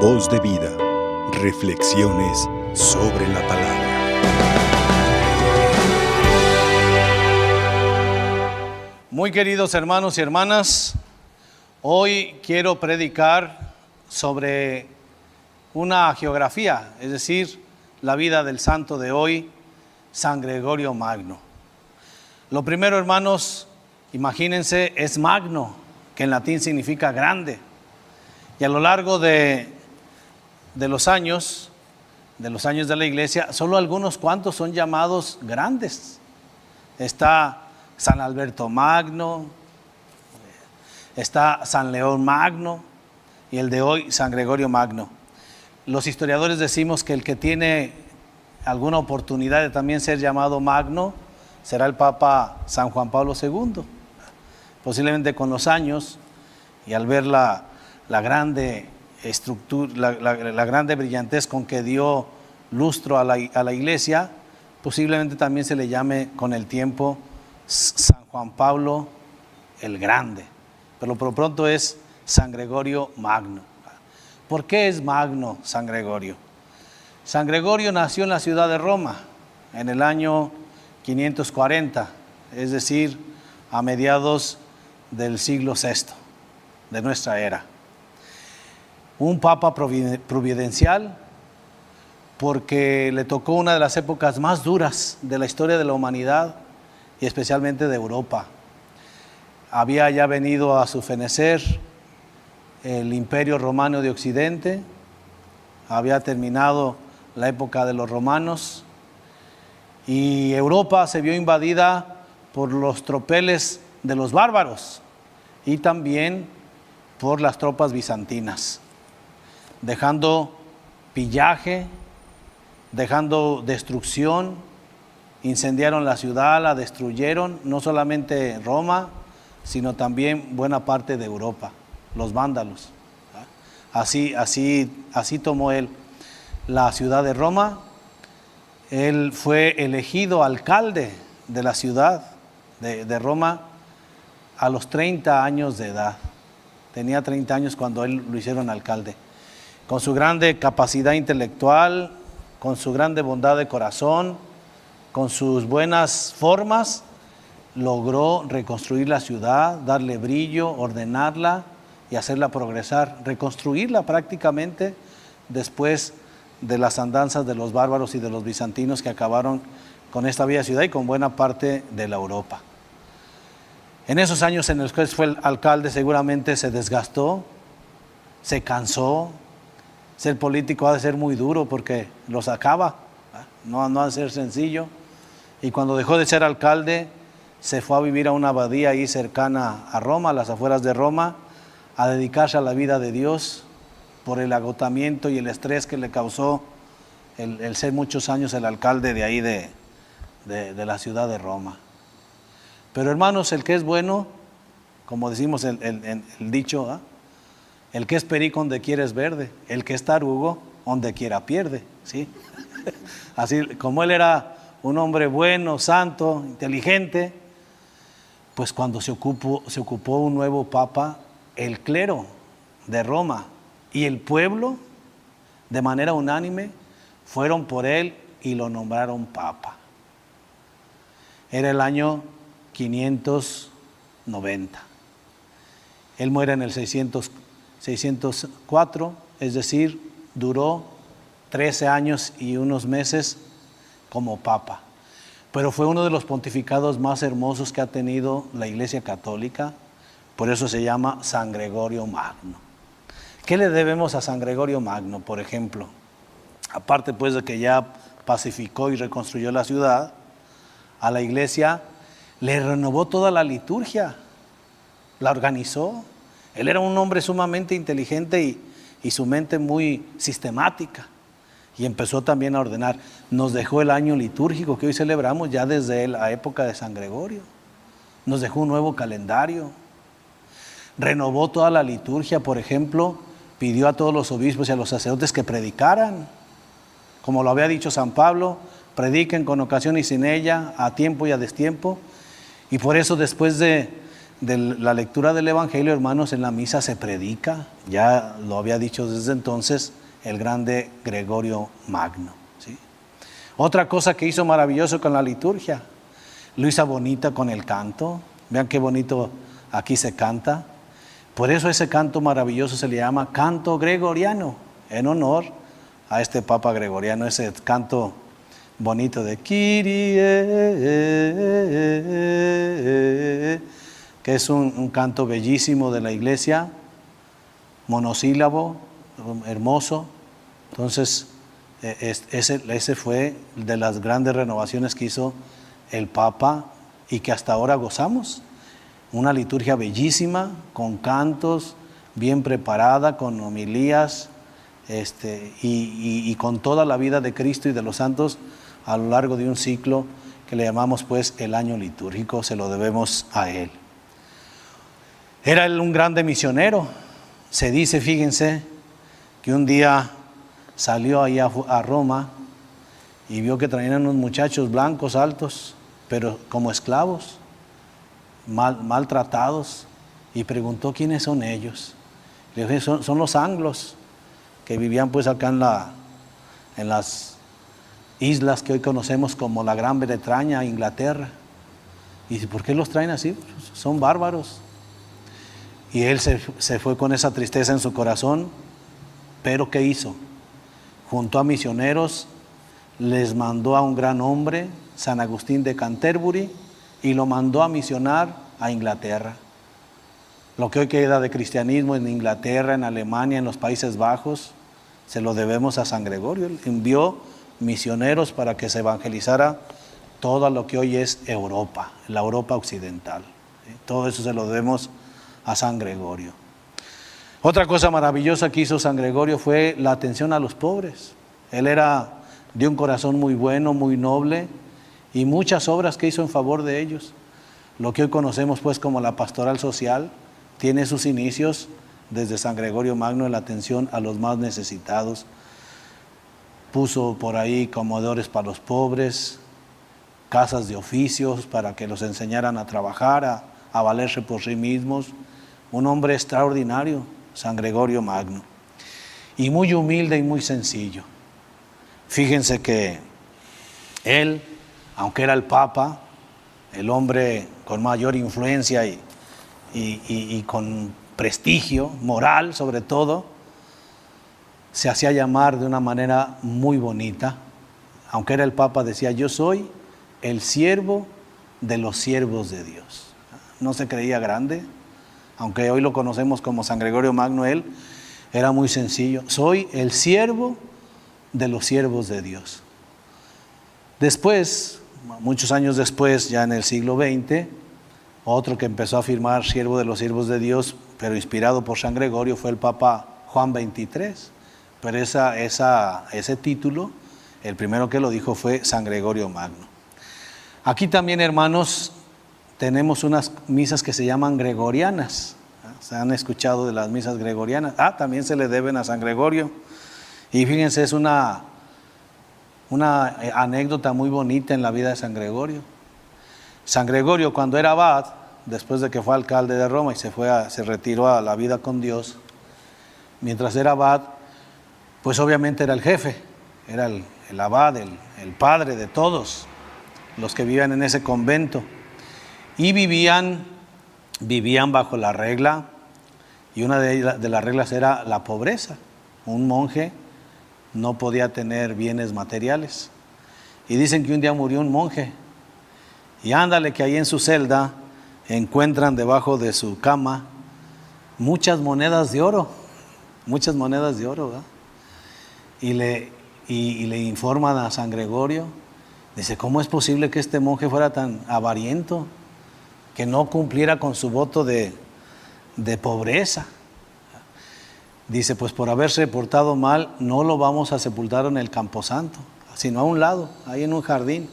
Voz de vida. Reflexiones sobre la palabra. Muy queridos hermanos y hermanas, hoy quiero predicar sobre una geografía, es decir, la vida del santo de hoy, San Gregorio Magno. Lo primero, hermanos, imagínense, es magno, que en latín significa grande. Y a lo largo de, de los años, de los años de la iglesia, solo algunos cuantos son llamados grandes. Está San Alberto Magno, está San León Magno y el de hoy San Gregorio Magno. Los historiadores decimos que el que tiene alguna oportunidad de también ser llamado Magno será el Papa San Juan Pablo II. Posiblemente con los años y al ver la, la grande estructura, la, grande brillantez con que dio lustro a la, a la iglesia, posiblemente también se le llame con el tiempo San Juan Pablo el Grande, pero por lo pronto es San Gregorio Magno. ¿Por qué es Magno San Gregorio? San Gregorio nació en la ciudad de Roma en el año 540, es decir, a mediados del siglo VI de nuestra era. Un papa providencial porque le tocó una de las épocas más duras de la historia de la humanidad y especialmente de Europa. Había ya venido a su fenecer el imperio romano de Occidente, había terminado la época de los romanos y Europa se vio invadida por los tropeles de los bárbaros y también por las tropas bizantinas, dejando pillaje, dejando destrucción, incendiaron la ciudad, la destruyeron, no solamente Roma, sino también buena parte de Europa, los vándalos. Así, así, así tomó él la ciudad de Roma. Él fue elegido alcalde de la ciudad de, de Roma a los 30 años de edad. Tenía 30 años cuando él lo hicieron alcalde. Con su grande capacidad intelectual, con su grande bondad de corazón, con sus buenas formas, logró reconstruir la ciudad, darle brillo, ordenarla y hacerla progresar, reconstruirla prácticamente después de las andanzas de los bárbaros y de los bizantinos que acabaron con esta bella ciudad y con buena parte de la Europa. En esos años en los que fue el alcalde seguramente se desgastó, se cansó. Ser político ha de ser muy duro porque los acaba, no, no ha de ser sencillo y cuando dejó de ser alcalde se fue a vivir a una abadía ahí cercana a Roma, a las afueras de Roma, a dedicarse a la vida de Dios por el agotamiento y el estrés que le causó el, ser muchos años el alcalde de ahí de, la ciudad de Roma. Pero hermanos, el que es bueno, como decimos el, el dicho, ¿ah? El que es perico donde quiere es verde, el que es tarugo donde quiera pierde, ¿sí? Así como él era un hombre bueno, santo, inteligente, pues cuando se ocupó, se ocupó un nuevo papa, el clero de Roma y el pueblo, de manera unánime, fueron por él y lo nombraron papa. Era el año 590. Él muere en el 604, es decir, duró 13 años y unos meses como papa. Pero fue uno de los pontificados más hermosos que ha tenido la Iglesia Católica, por eso se llama San Gregorio Magno. ¿Qué le debemos a San Gregorio Magno, por ejemplo? Aparte pues de que ya pacificó y reconstruyó la ciudad, a la iglesia le renovó toda la liturgia, la organizó. Él era un hombre sumamente inteligente y, y su mente muy sistemática y empezó también a ordenar. Nos dejó el año litúrgico que hoy celebramos ya desde la época de San Gregorio. Nos dejó un nuevo calendario. Renovó toda la liturgia, por ejemplo, pidió a todos los obispos y a los sacerdotes que predicaran. Como lo había dicho San Pablo, prediquen con ocasión y sin ella, a tiempo y a destiempo. Y por eso después de, de la lectura del Evangelio, hermanos, en la misa se predica, ya lo había dicho desde entonces el grande Gregorio Magno. Otra cosa que hizo maravilloso con la liturgia, hizo bonita con el canto. Vean qué bonito aquí se canta. Por eso ese canto maravilloso se le llama canto gregoriano, en honor a este Papa Gregoriano, ese canto bonito de Kyrie, que es un, canto bellísimo de la iglesia, monosílabo, hermoso. Entonces, e, ese, fue de las grandes renovaciones que hizo el Papa y que hasta ahora gozamos. Una liturgia bellísima, con cantos, bien preparada, con homilías este, y, con toda la vida de Cristo y de los santos a lo largo de un ciclo que le llamamos pues el año litúrgico, se lo debemos a él. Era él un grande misionero. Se dice, fíjense, que un día salió ahí a, Roma y vio que traían unos muchachos blancos altos pero como esclavos, mal, maltratados, y preguntó quiénes son ellos. Le dije, son, los anglos que vivían pues acá en, la, en las islas que hoy conocemos como la Gran Bretaña, Inglaterra. Y dice, ¿por qué los traen así? Son bárbaros. Y él se, se, fue con esa tristeza en su corazón, pero ¿qué hizo? Junto a misioneros, les mandó a un gran hombre San Agustín de Canterbury y lo mandó a misionar a Inglaterra. Lo que hoy queda de cristianismo en Inglaterra, en Alemania, en los Países Bajos, se lo debemos a San Gregorio. Envió misioneros para que se evangelizara todo lo que hoy es Europa, la Europa occidental. Todo eso se lo debemos a San Gregorio. Otra cosa maravillosa que hizo San Gregorio fue la atención a los pobres. Él era de un corazón muy bueno, muy noble, y muchas obras que hizo en favor de ellos. Lo que hoy conocemos pues como la pastoral social tiene sus inicios desde San Gregorio Magno en la atención a los más necesitados. Puso por ahí comodores para los pobres, casas de oficios para que los enseñaran a trabajar, a, a valerse por sí mismos. Un hombre extraordinario, San Gregorio Magno. Y muy humilde y muy sencillo. Fíjense que él aunque era el Papa, el hombre con mayor influencia y, con prestigio moral sobre todo, se hacía llamar de una manera muy bonita. Aunque era el Papa, decía, yo soy el siervo de los siervos de Dios. No se creía grande, aunque hoy lo conocemos como San Gregorio Magno, él era muy sencillo. Soy el siervo de los siervos de Dios. Después, muchos años después, ya en el siglo XX, otro que empezó a firmar siervo de los siervos de Dios, pero inspirado por San Gregorio, fue el Papa Juan XXIII. Pero esa, ese título, el primero que lo dijo fue San Gregorio Magno. Aquí también, hermanos, tenemos unas misas que se llaman gregorianas. ¿Se han escuchado de las misas gregorianas? Ah, también se le deben a San Gregorio. Y fíjense, es una una eh, anécdota muy bonita en la vida de San Gregorio. San Gregorio cuando era abad, después de que fue alcalde de Roma y se, fue se retiró a la vida con Dios, mientras era abad, pues obviamente era el jefe, era el, abad, el, padre de todos los que vivían en ese convento. Y vivían, vivían bajo la regla, y una de las reglas era la pobreza. Un monje no podía tener bienes materiales. Y dicen que un día murió un monje. Y ándale que ahí en su celda encuentran debajo de su cama muchas monedas de oro, muchas monedas de oro. Y le, y, le informan a San Gregorio, dice, ¿cómo es posible que este monje fuera tan avariento, que no cumpliera con su voto de, de pobreza? Dice, pues por haberse portado mal, no lo vamos a sepultar en el camposanto, sino a un lado, ahí en un jardín,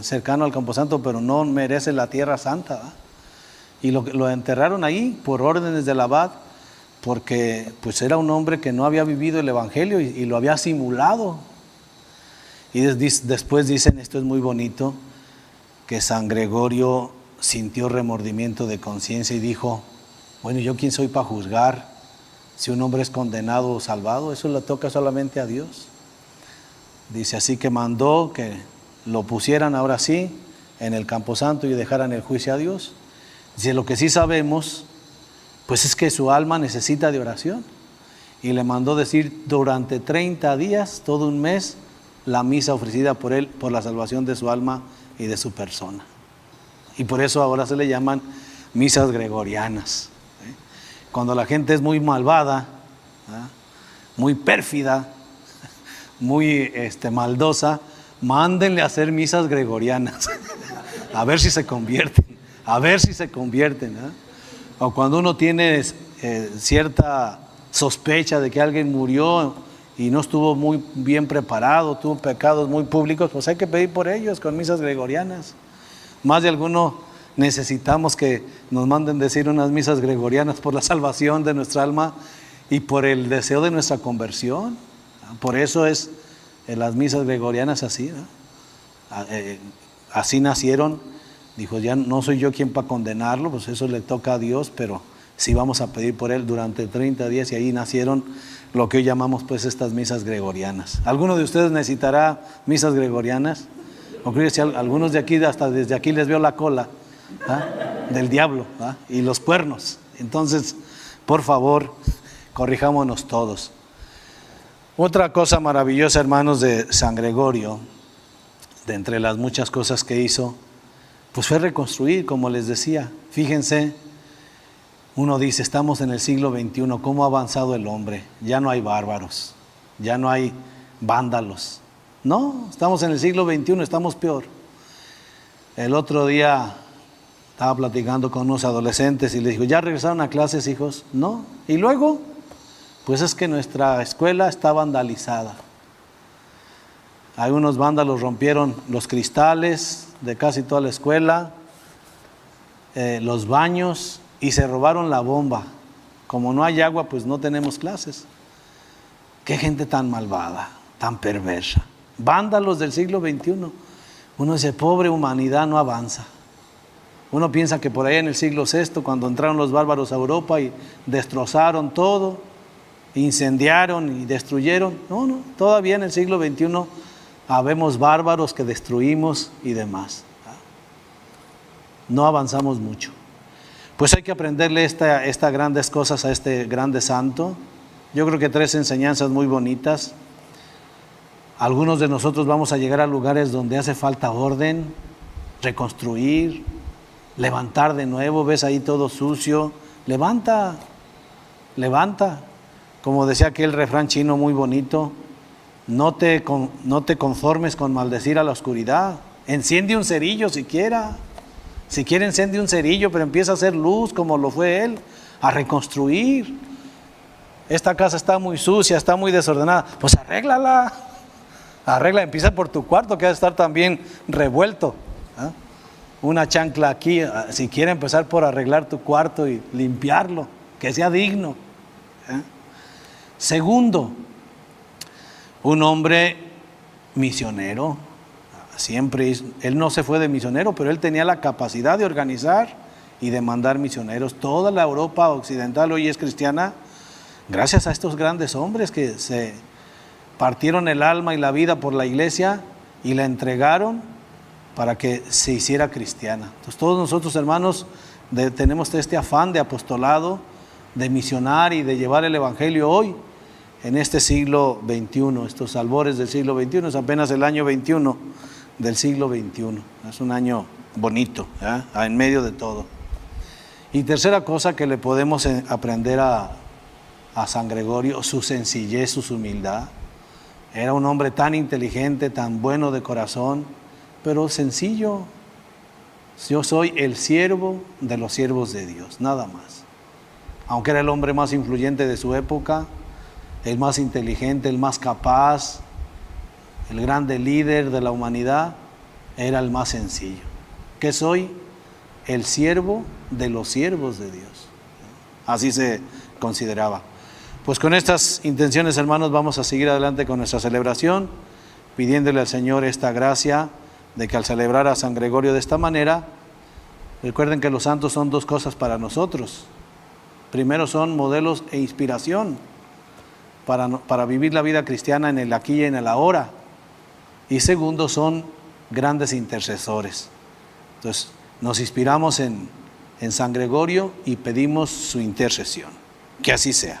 cercano al camposanto, pero no merece la tierra santa. Y lo, lo enterraron ahí por órdenes del abad, porque pues era un hombre que no había vivido el Evangelio y, lo había simulado. Y después dicen, esto es muy bonito, que San Gregorio sintió remordimiento de conciencia y dijo, bueno, ¿yo quién soy para juzgar si un hombre es condenado o salvado? Eso le toca solamente a Dios. Dice así que mandó que lo pusieran ahora sí en el camposanto y dejaran el juicio a Dios. Dice, lo que sí sabemos, pues es que su alma necesita de oración. Y le mandó decir durante 30 días, todo un mes, la misa ofrecida por él por la salvación de su alma y de su persona. Y por eso ahora se le llaman misas gregorianas. ¿eh? Cuando la gente es muy malvada, muy pérfida, muy este, maldosa, mándenle a hacer misas gregorianas, a ver si se convierten, a ver si se convierten. O cuando uno tiene eh, cierta sospecha de que alguien murió y no estuvo muy bien preparado, tuvo pecados muy públicos, pues hay que pedir por ellos con misas gregorianas. Más de alguno necesitamos que nos manden decir unas misas gregorianas por la salvación de nuestra alma y por el deseo de nuestra conversión. Por eso es en las misas gregorianas así. Eh, así nacieron. Dijo, ya no soy yo quien para condenarlo, pues eso le toca a Dios, pero sí vamos a pedir por él durante 30 días y ahí nacieron lo que hoy llamamos pues estas misas gregorianas. ¿Alguno de ustedes necesitará misas gregorianas? O creo que algunos de aquí, hasta desde aquí les veo la cola ¿ah? del diablo ¿ah? y los cuernos. Entonces, por favor, corrijámonos todos. Otra cosa maravillosa, hermanos, de San Gregorio, de entre las muchas cosas que hizo, pues fue reconstruir, como les decía. Fíjense, uno dice, estamos en el siglo XXI, ¿cómo ha avanzado el hombre? Ya no hay bárbaros, ya no hay vándalos. No, estamos en el siglo XXI, estamos peor. El otro día estaba platicando con unos adolescentes y les dijo, ¿ya regresaron a clases, hijos? No. ¿Y luego? Pues es que nuestra escuela está vandalizada. Algunos vándalos rompieron los cristales de casi toda la escuela, eh, los baños, y se robaron la bomba. Como no hay agua, pues no tenemos clases. Qué gente tan malvada, tan perversa. Vándalos del siglo XXI. Uno dice, pobre humanidad no avanza. Uno piensa que por ahí en el siglo VI, cuando entraron los bárbaros a Europa y destrozaron todo, incendiaron y destruyeron. No, no, todavía en el siglo XXI habemos bárbaros que destruimos y demás. No avanzamos mucho. Pues hay que aprenderle estas grandes cosas a este grande santo. Yo creo que tres enseñanzas muy bonitas. Algunos de nosotros vamos a llegar a lugares donde hace falta orden, reconstruir, levantar de nuevo, ves ahí todo sucio, levanta, levanta. Como decía aquel refrán chino muy bonito, no te, no te conformes con maldecir a la oscuridad, enciende un cerillo siquiera. Si quiere encende un cerillo, pero empieza a hacer luz como lo fue él, a reconstruir. Esta casa está muy sucia, está muy desordenada. Pues arréglala. Arregla, empieza por tu cuarto que va a estar también revuelto. ¿ah? Una chancla aquí, ah, si quiere empezar por arreglar tu cuarto y limpiarlo, que sea digno. ¿ah? Segundo, un hombre misionero Siempre, él no se fue de misionero, pero él tenía la capacidad de organizar y de mandar misioneros. Toda la Europa occidental hoy es cristiana gracias a estos grandes hombres que se partieron el alma y la vida por la iglesia y la entregaron para que se hiciera cristiana. Entonces todos nosotros hermanos tenemos este afán de apostolado, de misionar y de llevar el Evangelio hoy en este siglo XXI, estos albores del siglo XXI, es apenas el año 21 del siglo XXI. Es un año bonito, en medio de todo. Y tercera cosa que le podemos eh, aprender a, a San Gregorio, su sencillez, su humildad. Era un hombre tan inteligente, tan bueno de corazón, pero sencillo. Yo soy el siervo de los siervos de Dios, nada más. Aunque era el hombre más influyente de su época, el más inteligente, el más capaz, el grande líder de la humanidad, era el más sencillo. Que soy el siervo de los siervos de Dios. Así se consideraba. Pues con estas intenciones, hermanos, vamos a seguir adelante con nuestra celebración, pidiéndole al Señor esta gracia de que al celebrar a San Gregorio de esta manera, Recuerden que los santos son dos cosas para nosotros. Primero son modelos e inspiración para, para vivir la vida cristiana en el aquí y en el ahora. Y segundo son grandes intercesores. Entonces, nos inspiramos en, en San Gregorio y pedimos su intercesión. Que así sea.